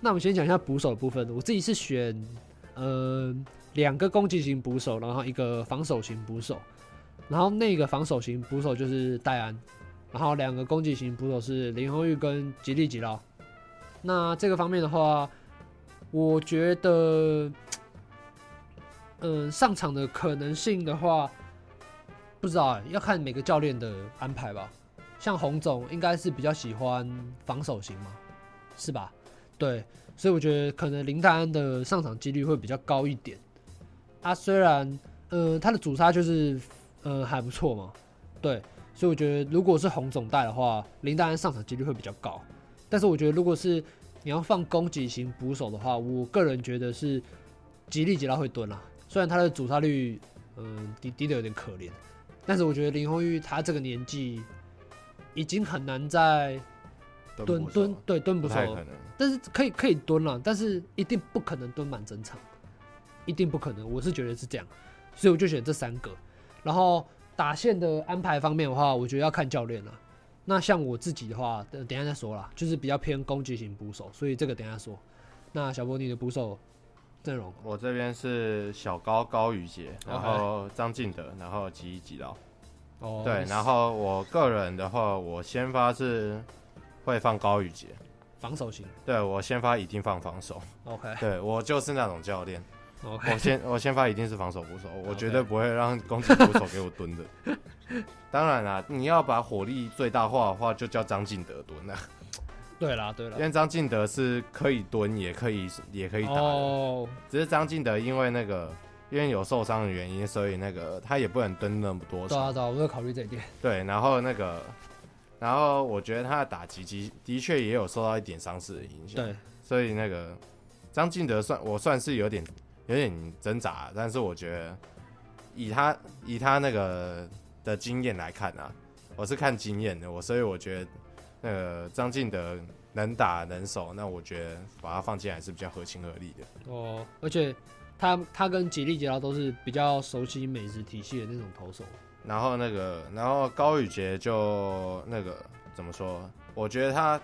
那我们先讲一下捕手的部分。我自己是选，呃，两个攻击型捕手，然后一个防守型捕手。然后那个防守型捕手就是戴安，然后两个攻击型捕手是林鸿玉跟吉利吉捞。那这个方面的话，我觉得，嗯、上场的可能性的话，不知道，要看每个教练的安排吧。像洪总应该是比较喜欢防守型嘛，是吧？对，所以我觉得可能林岱安的上场几率会比较高一点。啊，虽然呃他的主杀就是呃还不错嘛，对，所以我觉得如果是洪总带的话，林岱安上场几率会比较高。但是我觉得如果是你要放攻击型捕手的话，我个人觉得是吉利吉拉会蹲啦。虽然他的主杀率嗯、低低的有点可怜，但是我觉得林泓育他这个年纪已经很难再。蹲蹲对蹲不错，但是可以可以蹲了，但是一定不可能蹲满整场，一定不可能，我是觉得是这样，所以我就选这三个。然后打线的安排方面的话，我觉得要看教练了。那像我自己的话，等等一下再说啦，就是比较偏攻击型捕手，所以这个等一下说。那小波你的捕手阵容，
我这边是小高高宇杰，然后张敬德，然后吉力吉捞。哦，对，然后我个人的话，我先发是。会放高宇杰，
防守型。
对，我先发一定放防守。
OK，
对我就是那种教练。
OK，
我先我先发一定是防守捕手，我绝对不会让攻击捕手给我蹲的。当然啦，你要把火力最大化的话，就叫张进德蹲了。
对啦，对啦，
因为张进德是可以蹲，也可以也可以打的。Oh. 只是张进德因为那个因为有受伤的原因，所以那个他也不能蹲那么多。
对啊，对啊，我有考虑这一点。
对，然后那个。然后我觉得他的打击的的确也有受到一点伤势的影响，
对，
所以那个张敬德算我算是有点有点挣扎，但是我觉得以他以他那个的经验来看啊，我是看经验的，我所以我觉得那个张敬德能打能守，那我觉得把他放进来是比较合情合理的。
哦，而且他他跟吉利杰拉都是比较熟悉美食体系的那种投手。
然后那个，然后高宇杰就那个怎么说？我觉得他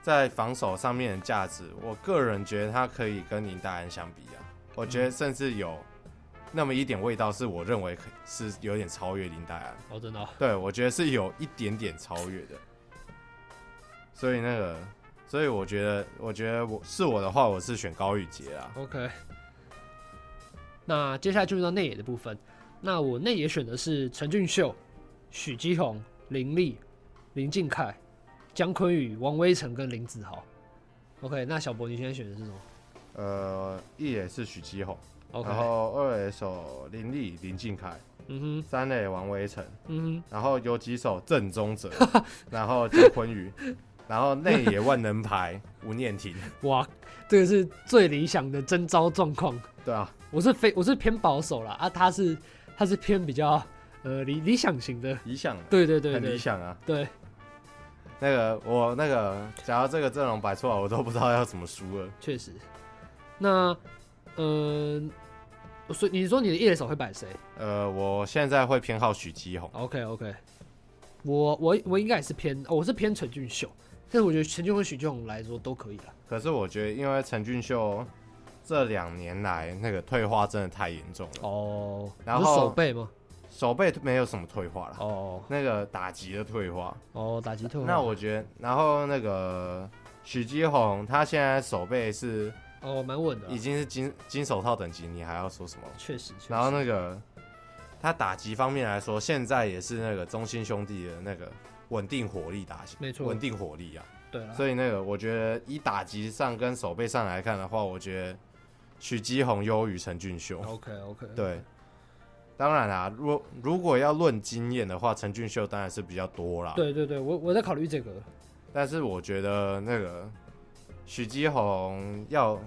在防守上面的价值，我个人觉得他可以跟林大安相比啊。我觉得甚至有那么一点味道，是我认为是有点超越林大安。
哦，真的哦？
对，我觉得是有一点点超越的。所以那个，所以我觉得，我觉得我是我的话，我是选高宇杰啊。
OK。那接下来进入到内野的部分。那我内野选的是陈俊秀、许基宏、林立、林敬凯、姜坤宇、王威成跟林子豪。OK，那小博你现在选的是什么？
呃，一垒是许基宏
，OK，
然后二垒手林立、林敬凯，
嗯哼，
三垒王威成，
嗯哼，
然后有几手郑宗哲，然后江坤宇，然后内野万能牌吴念婷。
哇，这个是最理想的征招状况。
对啊，
我是非我是偏保守啦，啊，他是。他是偏比较呃理理想型的，
理想，
对对对，对，
很理想啊。
对，
那个我那个，假如这个阵容摆出来，我都不知道要怎么输了。
确实，那呃，所、呃、以你说你的一垒手会摆谁？
呃，我现在会偏好许基宏。
OK OK，我我我应该也是偏，我是偏陈俊秀，但是我觉得陈俊秀和许俊宏来说都可以了。
可是我觉得，因为陈俊秀。这两年来，那个退化真的太严重了
哦。
然后
手背吗？
手背没有什么退化了
哦。
那个打击的退化
哦，打击退化。
那我觉得，然后那个许基宏，他现在手背是
哦，蛮稳的，
已经是金金手套等级，你还要说什么？
确实。
然后那个他打击方面来说，现在也是那个中心兄弟的那个稳定火力打击，
没错，
稳定火力啊。
对了。
所以那个我觉得以打击上跟手背上来看的话，我觉得。许基宏优于陈俊秀。
OK OK。
对，当然啦，如如果要论经验的话，陈俊秀当然是比较多啦。
对对对，我我在考虑这个。
但是我觉得那个许基宏要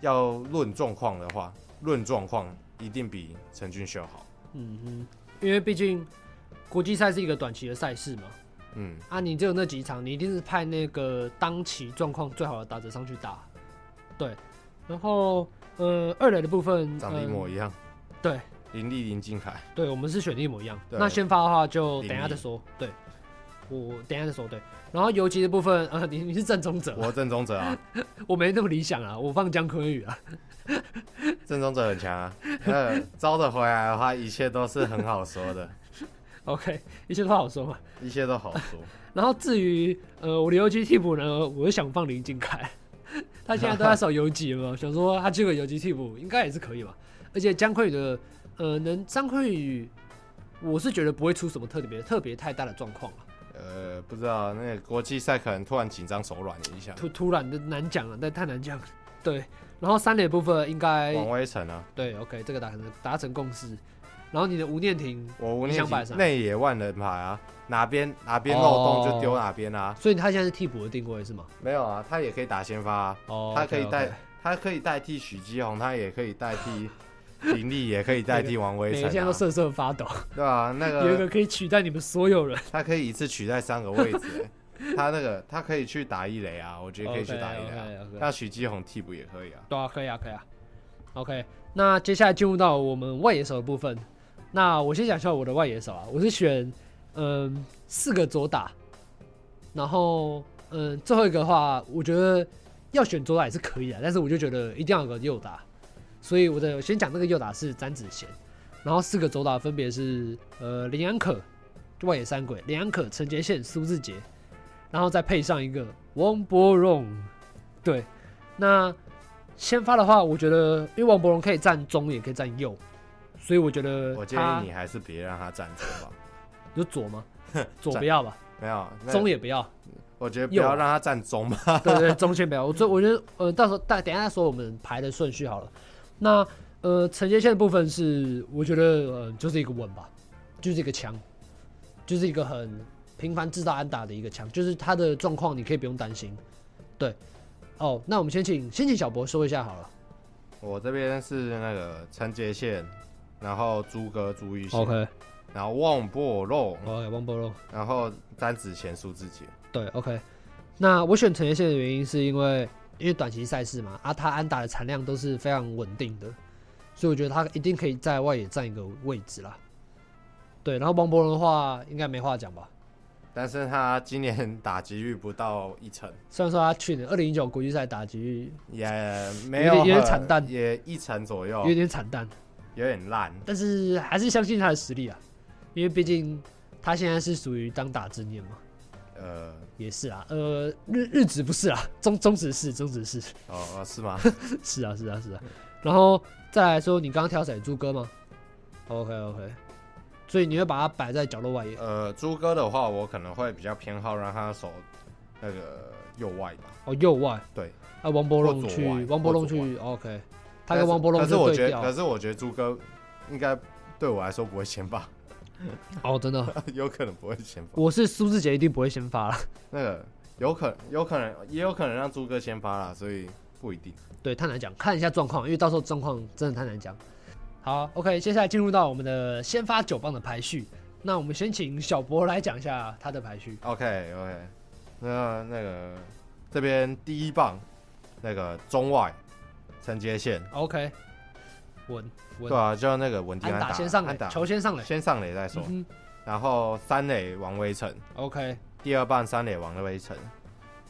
要论状况的话，论状况一定比陈俊秀好。
嗯哼，因为毕竟国际赛是一个短期的赛事嘛。
嗯。
啊，你只有那几场，你一定是派那个当期状况最好的打者上去打。对。然后，呃，二垒的部分
长得一模一样，
对，
林立、林金凯，
对，我们是选的一模一样。那先发的话就等一下再说，对，我等一下再说，对。然后游击的部分，呃，你你是正宗者，
我正宗者啊，
我没那么理想啊，我放江坤宇啊。
正宗者很强啊，呃，招的回来的话，一切都是很好说的。
OK，一切都好说嘛，
一切都好说。
然后至于呃我的游击替补呢，我就想放林靖凯。他现在都在守游击嘛，想说他这个游击替补应该也是可以吧。而且江坤宇的，呃，能张坤宇，我是觉得不会出什么特别特别太大的状况，
呃，不知道那个国际赛可能突然紧张手软了一下，
突突然的难讲了，但太难讲。对，然后三垒部分应该
王威成啊。
对，OK，这个达成达成共识。然后你的吴念庭，
我吴念庭内野万人牌啊，哪边哪边漏洞就丢哪边啊。
所以他现在是替补的定位是吗？
没有啊，他也可以打先发啊。哦，他可以代，他可以代替许基宏，他也可以代替 林立，也可以代替王威晨。每
天都瑟瑟发抖。
对啊，那个
有一个可以取代你们所有人。
他可以一次取代三个位置。他那个他可以去打一垒啊，我觉得可以去打一垒啊。那许基宏替补也可以啊。
对啊，可以啊，可以啊。OK，那接下来进入到我们外野手的部分。那我先讲一下我的外野手啊，我是选嗯四个左打，然后嗯最后一个的话，我觉得要选左打也是可以的，但是我就觉得一定要有个右打，所以我的先讲那个右打是詹子贤，然后四个左打分别是呃林安可外野三鬼林安可陈杰宪苏志杰，然后再配上一个王柏荣，对，那先发的话，我觉得因为王柏荣可以站中也可以站右。所以我觉得，
我建议你还是别让他站左吧。
有左吗？左不要吧。
没有。
中也不要。
我觉得不要让他站中吧。
对，对对，中线不要。我最我觉得，呃，到时候大等一下再说我们排的顺序好了。那呃，承接线的部分是，我觉得呃，就是一个稳吧，就是一个枪，就是一个很频繁制造安打的一个枪，就是他的状况你可以不用担心。对。哦，那我们先请先请小博说一下好了。
我这边是那个承接线。然后朱哥朱玉兴
，OK，
然后王柏融
，OK，王波肉，
然后詹子贤苏志杰，
对，OK。那我选陈杰宪的原因是因为，因为短期赛事嘛，啊，他安打的产量都是非常稳定的，所以我觉得他一定可以在外野占一个位置啦。对，然后王博龙的话应该没话讲吧？
但是他今年打击率不到一成，
虽然说他去年二零一九国际赛打击率
也没有，有
点惨淡，
也一成左右，
有点惨淡。
有点烂，
但是还是相信他的实力啊，因为毕竟他现在是属于当打之年嘛。呃，也是啊，呃，日日职不是啊，中中职是中职是。
哦哦，是吗？
是啊是啊是啊。然后再来说，你刚刚挑谁？朱哥吗？OK OK，所以你会把它摆在角落外野。
呃，朱哥的话，我可能会比较偏好让他守那个右外吧。
哦，右外。
对。
啊，王柏融去，王柏融去，OK。他跟王柏融，
可是我觉得，可是我觉得朱哥应该对我来说不会先发。
哦，真的，
有可能不会先发。
我是苏志杰，一定不会先发了。
那个有可有可能，也有可能让朱哥先发了，所以不一定。
对，太难讲，看一下状况，因为到时候状况真的太难讲。好，OK，接下来进入到我们的先发九棒的排序。那我们先请小博来讲一下他的排序。
OK OK，那那个这边第一棒，那个中外。承接线
，OK，稳稳，
对啊，就那个稳定安打，
先上垒，球先上垒，
先上垒再说。嗯、然后三垒王威成
，OK，
第二棒三垒王威成，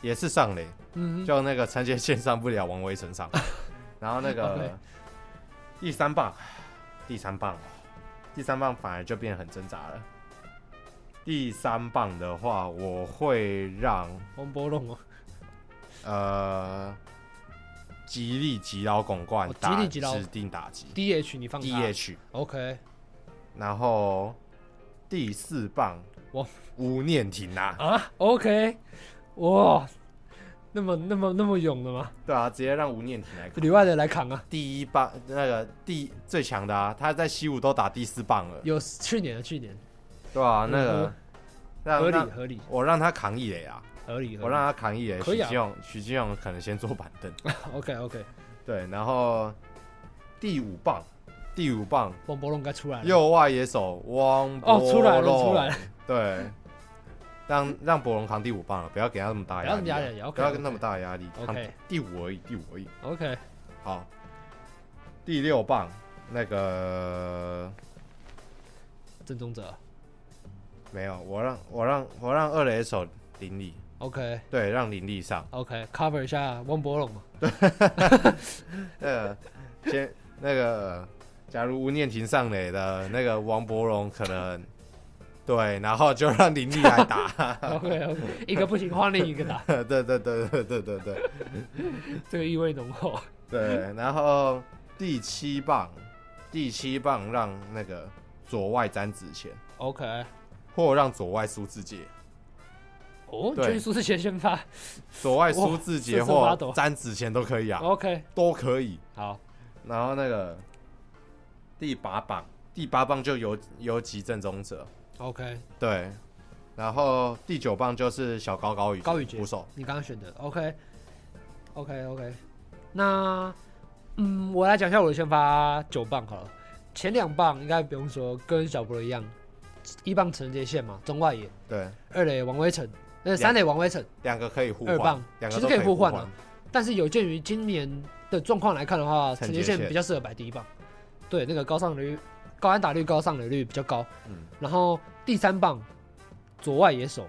也是上垒，嗯，就那个承接线上不了，王威成上。然后那个.第三棒，第三棒，第三棒反而就变得很挣扎了。第三棒的话，我会让
王柏融哦，
呃。吉力吉老拱冠，吉力吉劳指定打击
，DH 你放
DH，OK，然后第四棒哇，吴念婷啊。
啊，OK，哇，那么那么那么勇的吗？
对啊，直接让吴念庭来，
里外的来扛啊！
第一棒那个第最强的啊，他在西武都打第四棒了，
有去年的去年，
对啊，那个
合理合理，
我让他扛一垒啊。
合理，
我让他扛一垒，许金勇，许金勇可能先坐板凳。
OK OK，
对，然后第五棒，第五棒，
王博龙该出来了。
右外野手王柏融，
哦，出来了，出来了。
对，让让博龙扛第五棒了，不要给他那么大压力，不要跟那么大的压力。OK，第五而已，第五而已。
OK，
好，第六棒那个
郑宗哲，
没有，我让我让我让二垒手林立。
OK，
对，让林立上。
OK，cover 一下王博龙嘛。
对，先那个，假如吴念婷上垒的，那个王博龙可能对，然后就让林立来打。
OK，OK，一个不行换另一个打。
对对对对对对对，
这个意味浓厚。
对，然后第七棒，第七棒让那个左外詹纸钱。
OK，
或让左外输志杰。
哦，对，苏智杰先发，
左外苏智杰或詹子贤都可以啊。
OK，
都可以。
好，
然后那个第八棒，第八棒就游游击正宗者。
OK，
对。然后第九棒就是小高高宇
高宇杰
捕手，
你刚刚选的。OK，OK，OK。那嗯，我来讲一下我的先发九棒好了。前两棒应该不用说，跟小博一样，一棒陈杰宪嘛，中外野。
对。
二垒王威晨，那三垒王威城，
两个可以互
换。其实可以互换的，但是有鉴于今年的状况来看的话，陈杰宪比较适合摆第一棒。对，那个高上垒率、高安打率、高上垒率比较高。嗯。然后第三棒。左外野手，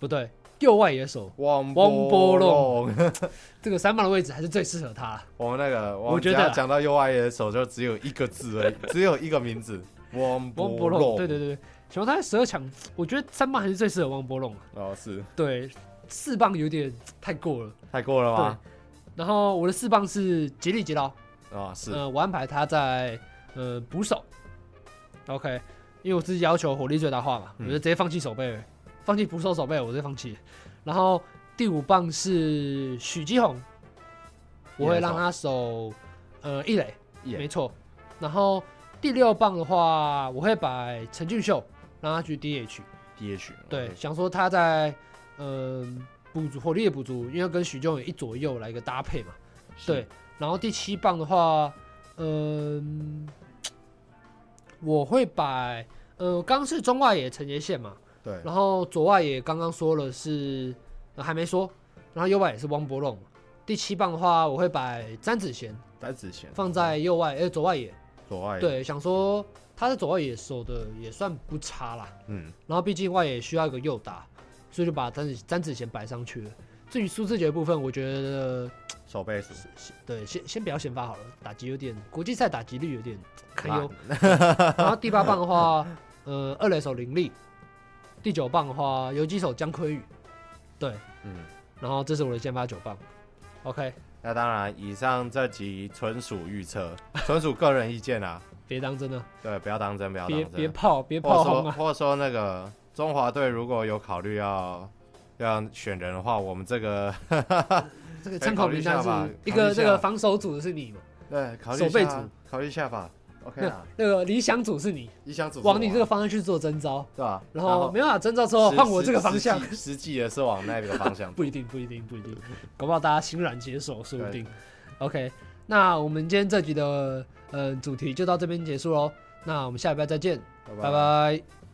不对，右外野手
王波龙，
这个三棒的位置还是最适合他。
我们那个，我觉得讲到右外野手就只有一个字而已，只有一个名字，王波龙。
对对对，请问他在十二强，我觉得三棒还是最适合王波龙。
哦，是。
对，四棒有点太过了，
太过了吗？
然后我的四棒是吉利吉劳。
啊，是。
呃，我安排他在呃捕手。OK。因为我自己要求火力最大化嘛，我就直接放弃守备，放弃捕手守备，我直接放弃。然后第五棒是许基宏，我会让他守呃一垒，没错。然后第六棒的话，我会摆陈俊秀，让他去 DH，DH。对，想说他在嗯补足火力的补足，因为跟许基宏一左一右来一个搭配嘛。对。然后第七棒的话，嗯。我会摆，呃，刚是中外野陈杰宪嘛，
对，
然后左外野刚刚说了是，呃、还没说，然后右外也是汪博龙，第七棒的话我会摆詹子贤，
詹子贤
放在右外，哎、欸，左外野，
左外野，
对，想说他在左外野守的也算不差啦，嗯，然后毕竟外野需要一个右打，所以就把詹子詹子贤摆上去了。至于苏志杰部分，我觉得
守备是，
对，先先不要先发好了，打击有点国际赛打击率有点堪忧。然后第八棒的话，呃，二垒手林立，第九棒的话游击手姜坤宇，对，嗯，然后这是我的先发九棒，OK。
那当然，以上这集纯属预测，纯属个人意见啊，
别当真啊。
对，不要当真，不要当真，
别别炮，别炮轰啊，
或者说那个中华队如果有考虑要。要选人的话，我们这个
这个参考名单是一个这个防守组的是你嘛？
对，考虑
守备组
考虑一下吧。OK 啊，
那个理想组是你，
理想组
往你这个方向去做征招，
对吧？
然后没办法征招之后换我这个方向，
实际也是往那个方向，
不一定，不一定，不一定，搞不好大家欣然接受，说不定。OK，那我们今天这集的呃主题就到这边结束喽，那我们下礼拜再见，拜拜。